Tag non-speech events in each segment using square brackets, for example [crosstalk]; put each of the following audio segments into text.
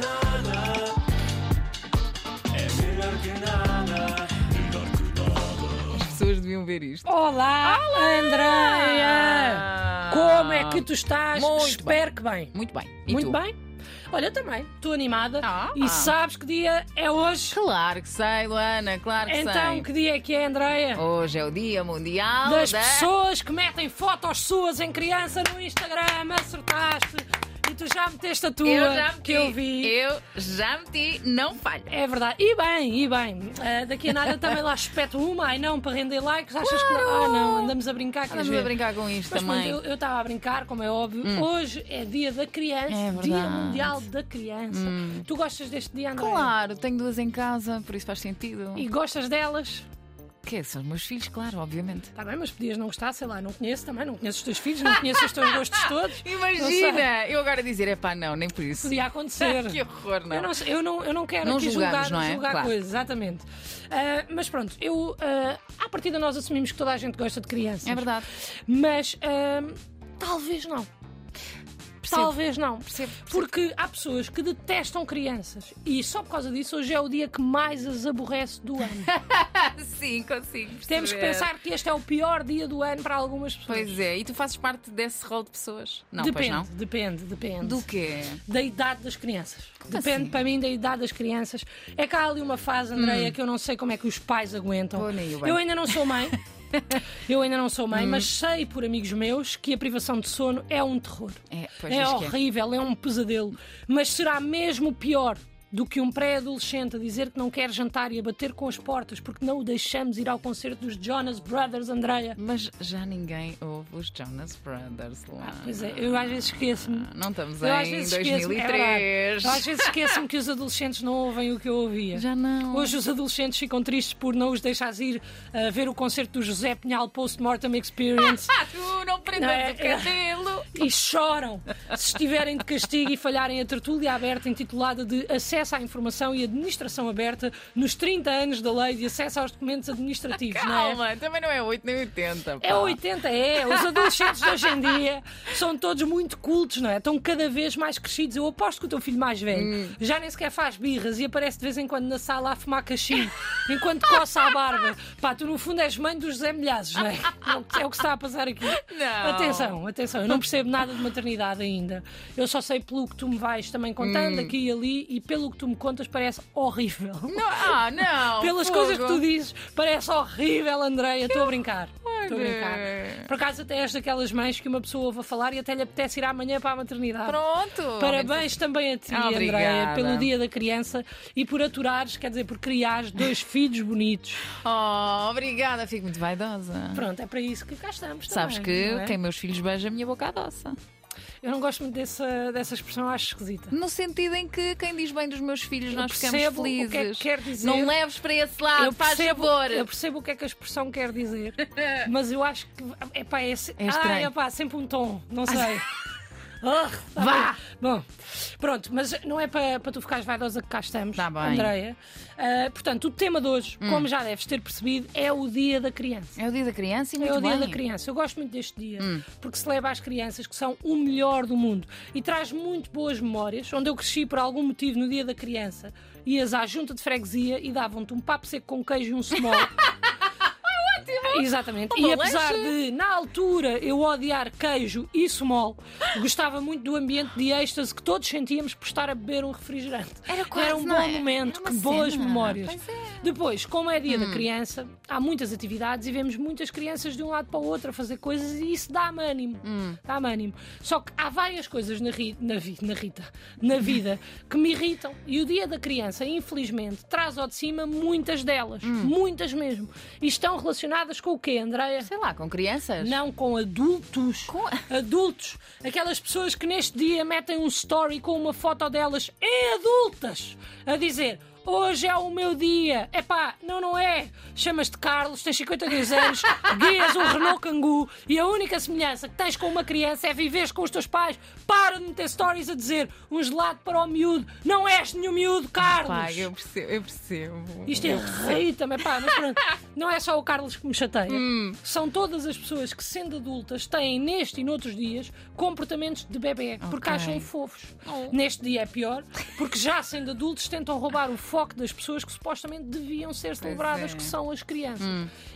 nada. É melhor que nada. Melhor que nada. As pessoas deviam ver isto. Olá, Andréia! Como é que tu estás? Muito Espero que bem. Muito bem. E Muito tu? bem? Olha, eu também, estou animada. Ah. E sabes que dia é hoje? Claro que sei, Luana, claro que Então, sei. que dia é que é, Andréia? Hoje é o Dia Mundial Das da... pessoas que metem fotos suas em criança no Instagram, acertaste. Tu já meteste a tua, Eu já meti. que eu vi. Eu já meti, não falha. É verdade. E bem, e bem. Ah, daqui a nada também lá espeto uma, ai não, para render likes, achas que não? Ah, não, andamos a brincar, queres Vamos a brincar com isto Mas pronto, também. eu eu estava a brincar, como é óbvio. Hoje é dia da criança, É dia mundial da criança. Tu gostas deste dia, André? Claro, tenho duas em casa, por isso faz sentido. E gostas delas? Que são os meus filhos, claro, obviamente. Está bem, mas podias não gostar, sei lá, não conheço também, não conheço os teus filhos, não conheço os teus gostos [laughs] todos. Imagina! Eu agora dizer, é pá, não, nem por isso. Podia acontecer. [laughs] que horror, não. Eu não, eu não, eu não quero Não aqui julgar, não é? julgar Claro. coisas, exatamente. Ah, mas pronto, eu, ah, à partida nós assumimos que toda a gente gosta de crianças. É verdade. Mas ah, talvez não. Percebo. Talvez não. Percebo, percebo. Porque há pessoas que detestam crianças e só por causa disso hoje é o dia que mais as aborrece do ano. [laughs] Sim, consigo. Temos que perceber. pensar que este é o pior dia do ano para algumas pessoas. Pois é, e tu fazes parte desse rol de pessoas? Não, depende, não. depende, depende. Do quê? Da idade das crianças. Depende assim? para mim da idade das crianças. É que há ali uma fase, Andreia, que eu não sei como é que os pais aguentam. Hum. Pô. Eu ainda não sou mãe. [laughs] Eu ainda não sou mãe, Hum. mas sei por amigos meus que a privação de sono é um terror. É, pois É diz que é. horrível, é um pesadelo. Mas será mesmo pior do que um pré-adolescente a dizer que não quer jantar e a bater com as portas porque não o deixamos ir ao concerto dos Jonas Brothers, Andreia? Mas já ninguém ouve os Jonas Brothers lá. Pois é, eu às vezes esqueço-me. Não estamos Eu em vezes esqueço-me, é 2003. verdade. Eu às vezes esqueço-me que os adolescentes não ouvem o que eu ouvia. Já não. Hoje os adolescentes ficam tristes por não os deixares ir a ver o concerto do José Pinhal Post-Mortem Experience Ah, [laughs] tu não prendas Não, é- o cabelo. E choram se estiverem de castigo e falharem a tertúlia aberta intitulada de Acesso à Informação e Administração Aberta nos 30 anos da Lei de Acesso aos Documentos Administrativos. não é? Calma, também não é 8 nem 80. É pá. 80, é. Os adolescentes de hoje em dia são todos muito cultos, não é? Estão cada vez mais crescidos. Eu aposto que o teu filho mais velho Hum. já nem sequer faz birras e aparece de vez em quando na sala a fumar cachimbo, enquanto coça a barba. Pá, tu no fundo és mãe dos Zé Milhazes, não é? É o que- É o que está a passar aqui. Não. Atenção, atenção. Eu não percebo nada de maternidade ainda. Eu só sei pelo que tu me vais também contando Hum. aqui e ali e pelo que tu me contas parece horrível. Não, ah, não. [laughs] Pelas fogo. coisas que tu dizes, parece horrível, Andreia. Estou a brincar. Estou a brincar. Por acaso, até és daquelas mães que uma pessoa ouve a falar e até lhe apetece ir amanhã para a maternidade. Pronto. Parabéns também a ti, Ah, obrigada. pelo Dia da Criança e por aturares, quer dizer, por criares dois filhos bonitos. Oh, obrigada, fico muito vaidosa. Pronto, é para isso que cá estamos. Sabes também, que é? quem meus filhos beija a minha boca adoça. Eu não gosto muito dessa, dessa expressão, acho esquisita. No sentido em que quem diz bem dos meus filhos, nós ficamos percebo o que é que felizes. quer dizer. Não leves para esse lado, faz favor. eu percebo o que é que a expressão quer dizer, mas eu acho que epá, é, É ah, epá, sempre um tom, não sei. [laughs] Tá Vá. bem. Bom, pronto, mas não é para, para tu ficares vaidosa que cá estamos, Tá bem. Andreia. Ah, portanto, o tema de hoje, como já deves ter percebido, é o Dia da Criança. É o dia da criança e muito É o Dia bem. da Criança. Eu gosto muito deste dia porque celebra as crianças que são o melhor do mundo e traz muito boas memórias. Onde eu cresci por algum motivo no Dia da Criança, ias à junta de freguesia e davam-te um papo seco com queijo e um small. [laughs] Exatamente. Uma e apesar de, na altura, eu odiar queijo e small, gostava muito do ambiente de êxtase que todos sentíamos por estar a beber um refrigerante. Era quase, um não bom é? momento, Era que boas cena. memórias. É. Depois, como é dia Hum. da criança, há muitas atividades e vemos muitas crianças de um lado para o outro a fazer coisas e isso dá-me ânimo. Hum. Dá-me ânimo. Só que há várias coisas na, ri- na, vi- na Rita, na vida, [laughs] que me irritam. E o dia da criança, infelizmente, traz ao de cima muitas delas. Hum. Muitas mesmo. E estão relacionadas com o quê, Andréia? Sei lá, com crianças? Não com adultos. Com- Adultos. Aquelas pessoas que neste dia metem um story com uma foto delas em adultas. A dizer. Hoje é o meu dia. Epá, não, não é. Chamas-te Carlos, tens 52 anos, [laughs] guias um Renault Kangoo e a única semelhança que tens com uma criança é viveres com os teus pais. Para de meter stories a dizer um gelado para o miúdo. Não és nenhum miúdo, Carlos. Pai, eu percebo, eu percebo. Isto Eu percebo. irrita-me, pá, mas pronto. não é só o Carlos que me chateia. Hum. São todas as pessoas que, sendo adultas, têm neste e noutros dias comportamentos de bebê, porque Ok. acham fofos. Oh. Neste dia é pior, porque já sendo adultos tentam roubar o foco das pessoas que supostamente deviam ser celebradas, é. que são as crianças.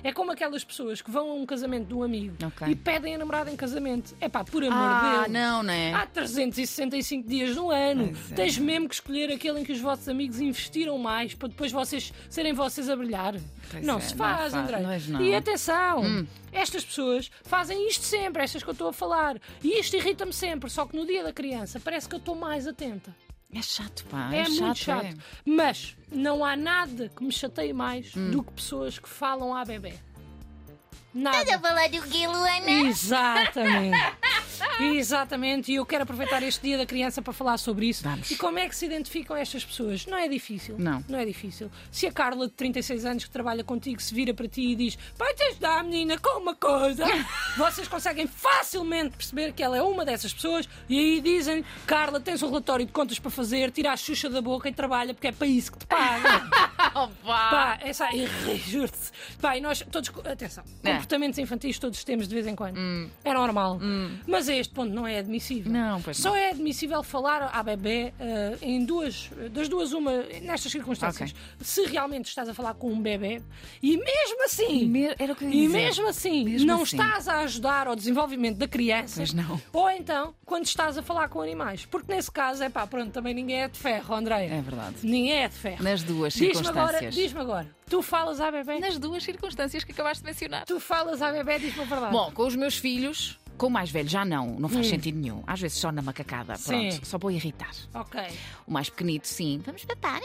É como aquelas pessoas que vão a um casamento de um amigo Ok. e pedem a namorada em casamento. É pá, por amor Ah, de Deus. não, né? Há 365 dias no ano. É. Tens mesmo que escolher aquele em que os vossos amigos investiram mais para depois vocês serem vocês a brilhar. Pois não é, se não faz, faz, André. não. E atenção, Hum. estas pessoas fazem isto sempre, estas que eu estou a falar. E isto irrita-me sempre, só que no dia da criança parece que eu estou mais atenta. É chato, pá. É, É, muito chato. chato. é. Mas não há nada que me chateie mais Hum. do que pessoas que falam à bebê. Nada. Estás a falar do Luana? Exatamente. [laughs] Exatamente. E eu quero aproveitar este dia da criança para falar sobre isso. Vamos. E como é que se identificam estas pessoas? Não é difícil. Não. Não é difícil. Se a Carla, de 36 anos, que trabalha contigo, se vira para ti e diz vai te ajudar, menina, com uma coisa, [laughs] vocês conseguem facilmente perceber que ela é uma dessas pessoas e aí dizem Carla, tens um relatório de contas para fazer, tira a xuxa da boca e trabalha porque é para isso que te pagam. [laughs] Opa! Pá, essa juro-te. Pá, e nós todos. Atenção, É. comportamentos infantis todos temos de vez em quando. É normal. Mas a este ponto não é admissível. Não, pois Só é admissível falar à bebê eh, em duas. Das duas, uma, nestas circunstâncias. Ok. Se realmente estás a falar com um bebê e mesmo assim. Me- Era o que eu ia E dizer. mesmo assim, Mesmo não assim. estás a ajudar ao desenvolvimento da criança. Pois não. Ou então, quando estás a falar com animais. Porque nesse caso, é pá, pronto, também ninguém é de ferro, Andréia. É verdade. Ninguém é de ferro. Nas duas Diz-me agora, diz-me agora, tu falas à bebê? Nas duas circunstâncias que acabaste de mencionar. Tu falas à bebê, diz-me a verdade. Bom, com os meus filhos, com o mais velho já não, não faz sentido nenhum. Às vezes só na macacada, Sim. pronto, só vou irritar. Ok. O mais pequenito, sim. Vamos Papar.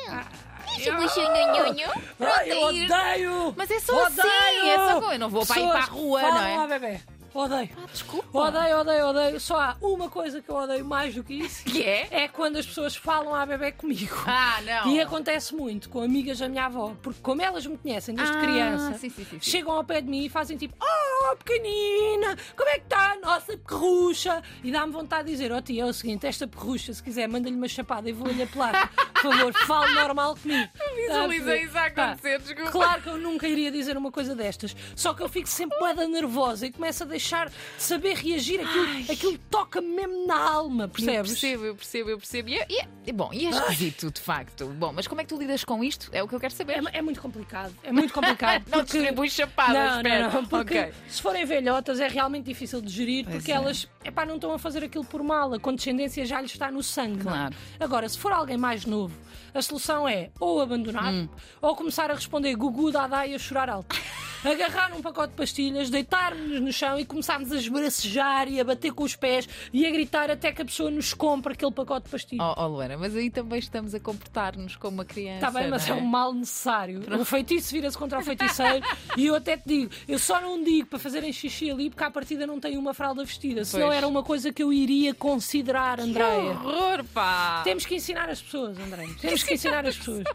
Eu, Buxunhonhonho. Ai, eu odeio! Mas é só odeio assim, é só eu não vou para ir para a rua, não é? à bebê. Odeio. Ah, desculpa. Odeio, odeio, odeio. Só há uma coisa que eu odeio mais do que isso. Que é? É quando as pessoas falam à bebê comigo. Ah, não. E acontece muito com amigas da minha avó, porque como elas me conhecem desde Ah, criança, sim, sim, sim, chegam ao pé de mim e fazem tipo: Oh, pequenina, como é que está a nossa perrucha? E dá-me vontade de dizer: Oh, tia, é o seguinte, esta perrucha, se quiser, manda-lhe uma chapada e vou-lhe apelar. Por favor, fale normal comigo. [laughs] Visualizei isso a acontecer, desculpa. Claro que eu nunca iria dizer uma coisa destas, só que eu fico sempre boeda nervosa e começo a deixar de saber reagir. Aquilo, aquilo toca-me mesmo na alma, Eu percebes? percebo, eu percebo, eu percebo. E é, e é- bom, e é esquisito, de facto. Bom, mas como é que tu lidas com isto? É o que eu quero saber. É, é muito complicado. É muito complicado. [laughs] Não porque... distribui chapadas, Não, espera. não, não. Porque Ok. se forem velhotas é realmente difícil de gerir Pois porque é. elas epá, não estão a fazer aquilo por mal. A condescendência já lhes está no sangue. é? Claro. Agora, se for alguém mais novo, a solução é ou abandonar Hum. ou começar a responder gugu, dadá e a chorar alto. [laughs] Agarrar um pacote de pastilhas, deitar-nos no chão e começarmos a esbracejar e a bater com os pés e a gritar até que a pessoa nos compre aquele pacote de pastilhas. Oh, oh, Luana, mas aí também estamos a comportar-nos como uma criança. Está bem, mas é não um mal necessário. O feitiço vira-se contra o feiticeiro [laughs] e eu até te digo, eu só não digo para fazerem xixi ali porque à partida não tem uma fralda vestida. Senão Pois. era uma coisa que eu iria considerar, Que Andréia. horror, pá! Temos que ensinar as pessoas, André. Temos que ensinar as pessoas. [laughs]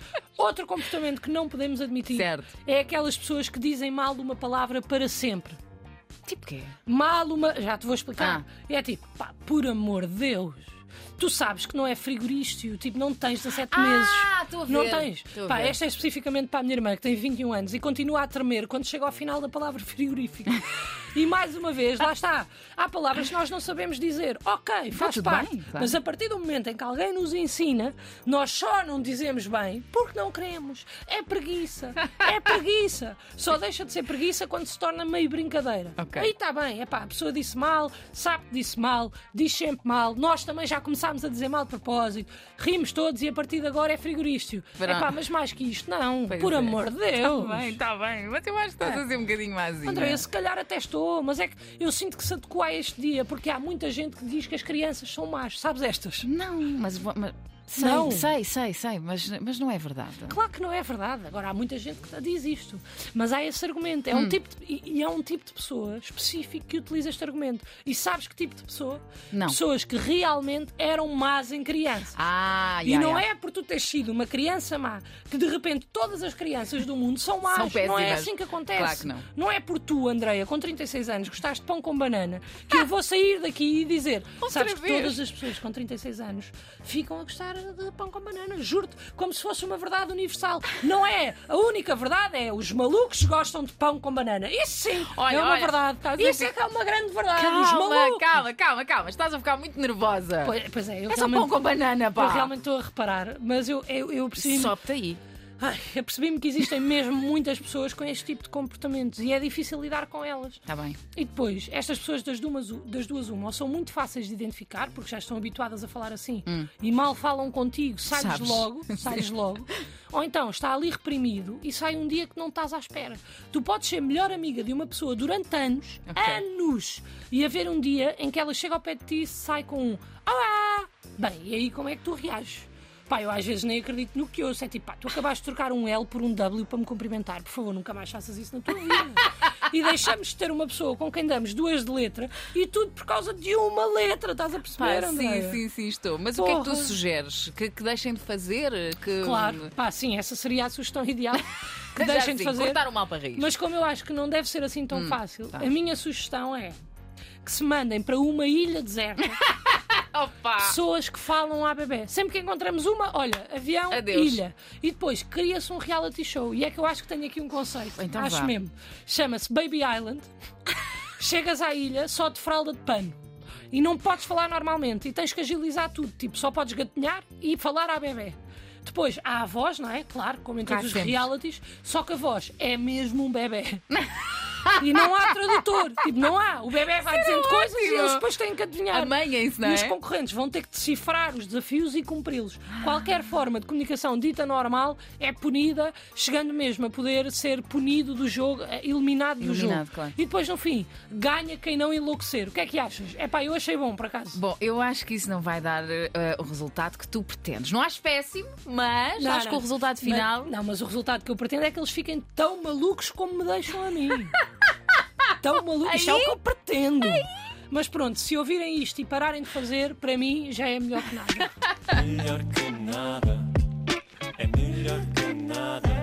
Outro comportamento que não podemos admitir Certo. é aquelas pessoas que dizem mal uma palavra para sempre. Tipo quê? Mal uma. Já te vou explicar. Ah. É tipo, pá, por amor de Deus. Tu sabes que não é frigorício, tipo, não tens 17 meses. Ah, estou a ver. Não tens. Estou a Pá, ver. esta é especificamente para a minha irmã, que tem 21 anos e continua a tremer quando chega ao final da palavra frigorífico. [laughs] e mais uma vez, lá está. Há palavras que nós não sabemos dizer. Ok, faz parte. bem. Mas a partir do momento em que alguém nos ensina, nós só não dizemos bem porque não queremos. É preguiça. É preguiça. Só deixa de ser preguiça quando se torna meio brincadeira. Ok. Aí está bem. Epá, a pessoa disse mal, sabe que disse mal, diz sempre mal. Nós também já começámos a dizer mal de propósito. Rimos todos e a partir de agora é frigorício. Pronto. Epá, mas mais que isto, não. Pois Por é. amor de Deus. Está bem, está bem. Mas eu acho que estás a ser um bocadinho mázinha. Andréia, se calhar até estou, mas é que eu sinto que se adequou a este dia, porque há muita gente que diz que as crianças são más. Sabes estas? Não, mas, mas sei, Não. sei, sei, sei, mas, mas não é verdade. Claro que não é verdade. Agora há muita gente que diz isto. Mas há esse argumento. Hum. É um tipo de- e, e é um tipo de pessoa específico que utiliza este argumento. E sabes que tipo de pessoa? Não. Pessoas que realmente eram más em criança. Ah, E ya, não ya. é por tu teres sido uma criança má que de repente todas as crianças do mundo são más. São não é assim que acontece. Claro que não. é por tu, Andreia, com 36 anos, gostaste de pão com banana, que eu vou sair daqui e dizer: Outra sabes que vez. todas as pessoas com 36 anos ficam a gostar falar de pão com banana, juro-te, como se fosse uma verdade universal. Não é. A única verdade é os malucos gostam de pão com banana. Isso sim Olha, é uma olha, verdade. tá? isso- Isso é que é uma grande verdade. Calma, calma, calma, calma. Estás a ficar muito nervosa. Pois, pois é, eu é só pão com banana, pá. eu realmente estou a reparar, mas eu, eu, eu percebi Sobe-te aí. Percebi-me que existem mesmo muitas pessoas com este tipo de comportamentos e é difícil lidar com elas. Está Tá bem. E depois, estas pessoas das duas, das duas uma, ou são muito fáceis de identificar, porque já estão habituadas a falar assim, e mal falam contigo, Sabes. logo, [laughs] sai logo. Ou então está ali reprimido e sai um dia que não estás à espera. Tu podes ser melhor amiga de uma pessoa durante anos, Ok. anos, e haver um dia em que ela chega ao pé de ti e sai com um Olá! Bem, e aí como é que tu reages? Pá, eu às vezes nem acredito no que ouço. É tipo, pá, tu acabaste de trocar um L por um W para me cumprimentar. Por favor, nunca mais faças isso na tua vida. e deixamos de ter uma pessoa com quem damos duas de letra e tudo por causa de uma letra. Estás a Pá, perceber, Andréia? sim, sim, sim, estou. Mas o que é que tu Porra. sugeres? Que, que deixem de fazer? Que, Claro, pá, sim, essa seria a sugestão ideal. [laughs] Que deixem de sim, fazer. cortar o mal para raiz. Mas como eu acho que não deve ser assim tão fácil, tá. a minha sugestão é que se mandem para uma ilha deserta [laughs] Pessoas que falam à bebê. Sempre que encontramos uma, olha, avião, Adeus. ilha. E depois cria-se um reality show. E é que eu acho que tenho aqui um conceito. Então acho vá. mesmo. Chama-se Baby Island. [laughs] Chegas à ilha só de fralda de pano. E não podes falar normalmente. E tens que agilizar tudo. Tipo, só podes gatinhar e falar à bebê. Depois há a voz, não é? Claro, como em Cá todos os sempre. realities, só que a voz é mesmo um bebê. [laughs] E não há tradutor. Tipo, não há. O bebê vai dizendo coisas e eles depois têm que adivinhar. Amanhem-se, não E os é? concorrentes vão ter que decifrar os desafios e cumpri-los. Qualquer forma de comunicação dita normal é punida, chegando mesmo a poder ser punido do jogo, eh, eliminado do Eliminado, jogo. claro. E depois, no fim, ganha quem não enlouquecer. O que é que achas? É pá, eu achei bom, por acaso. Bom, eu acho que isso não vai dar eh, o resultado que tu pretendes. Não acho péssimo, mas Não, acho não. que o resultado final. Mas- não, mas o resultado que eu pretendo é que eles fiquem tão malucos como me deixam a mim. [laughs] tão maluco. Isto é o que eu pretendo. Mas pronto, se ouvirem isto e pararem de fazer, para mim já é melhor que nada. melhor que nada, é melhor que nada.